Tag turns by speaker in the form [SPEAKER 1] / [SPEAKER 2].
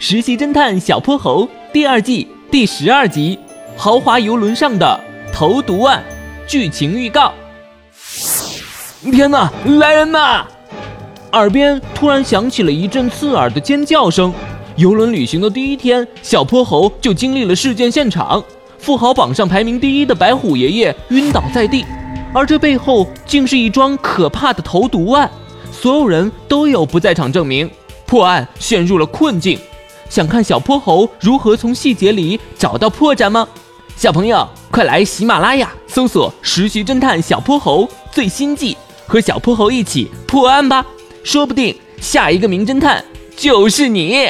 [SPEAKER 1] 实习侦探小泼猴》第二季第十二集《豪华游轮上的投毒案》剧情预告。天哪，来人呐！耳边突然响起了一阵刺耳的尖叫声。游轮旅行的第一天，小泼猴就经历了事件现场。富豪榜上排名第一的白虎爷爷晕倒在地，而这背后竟是一桩可怕的投毒案。所有人都有不在场证明，破案陷入了困境。想看小泼猴如何从细节里找到破绽吗？小朋友，快来喜马拉雅搜索《实习侦探小泼猴》最新季，和小泼猴一起破案吧！说不定下一个名侦探就是你。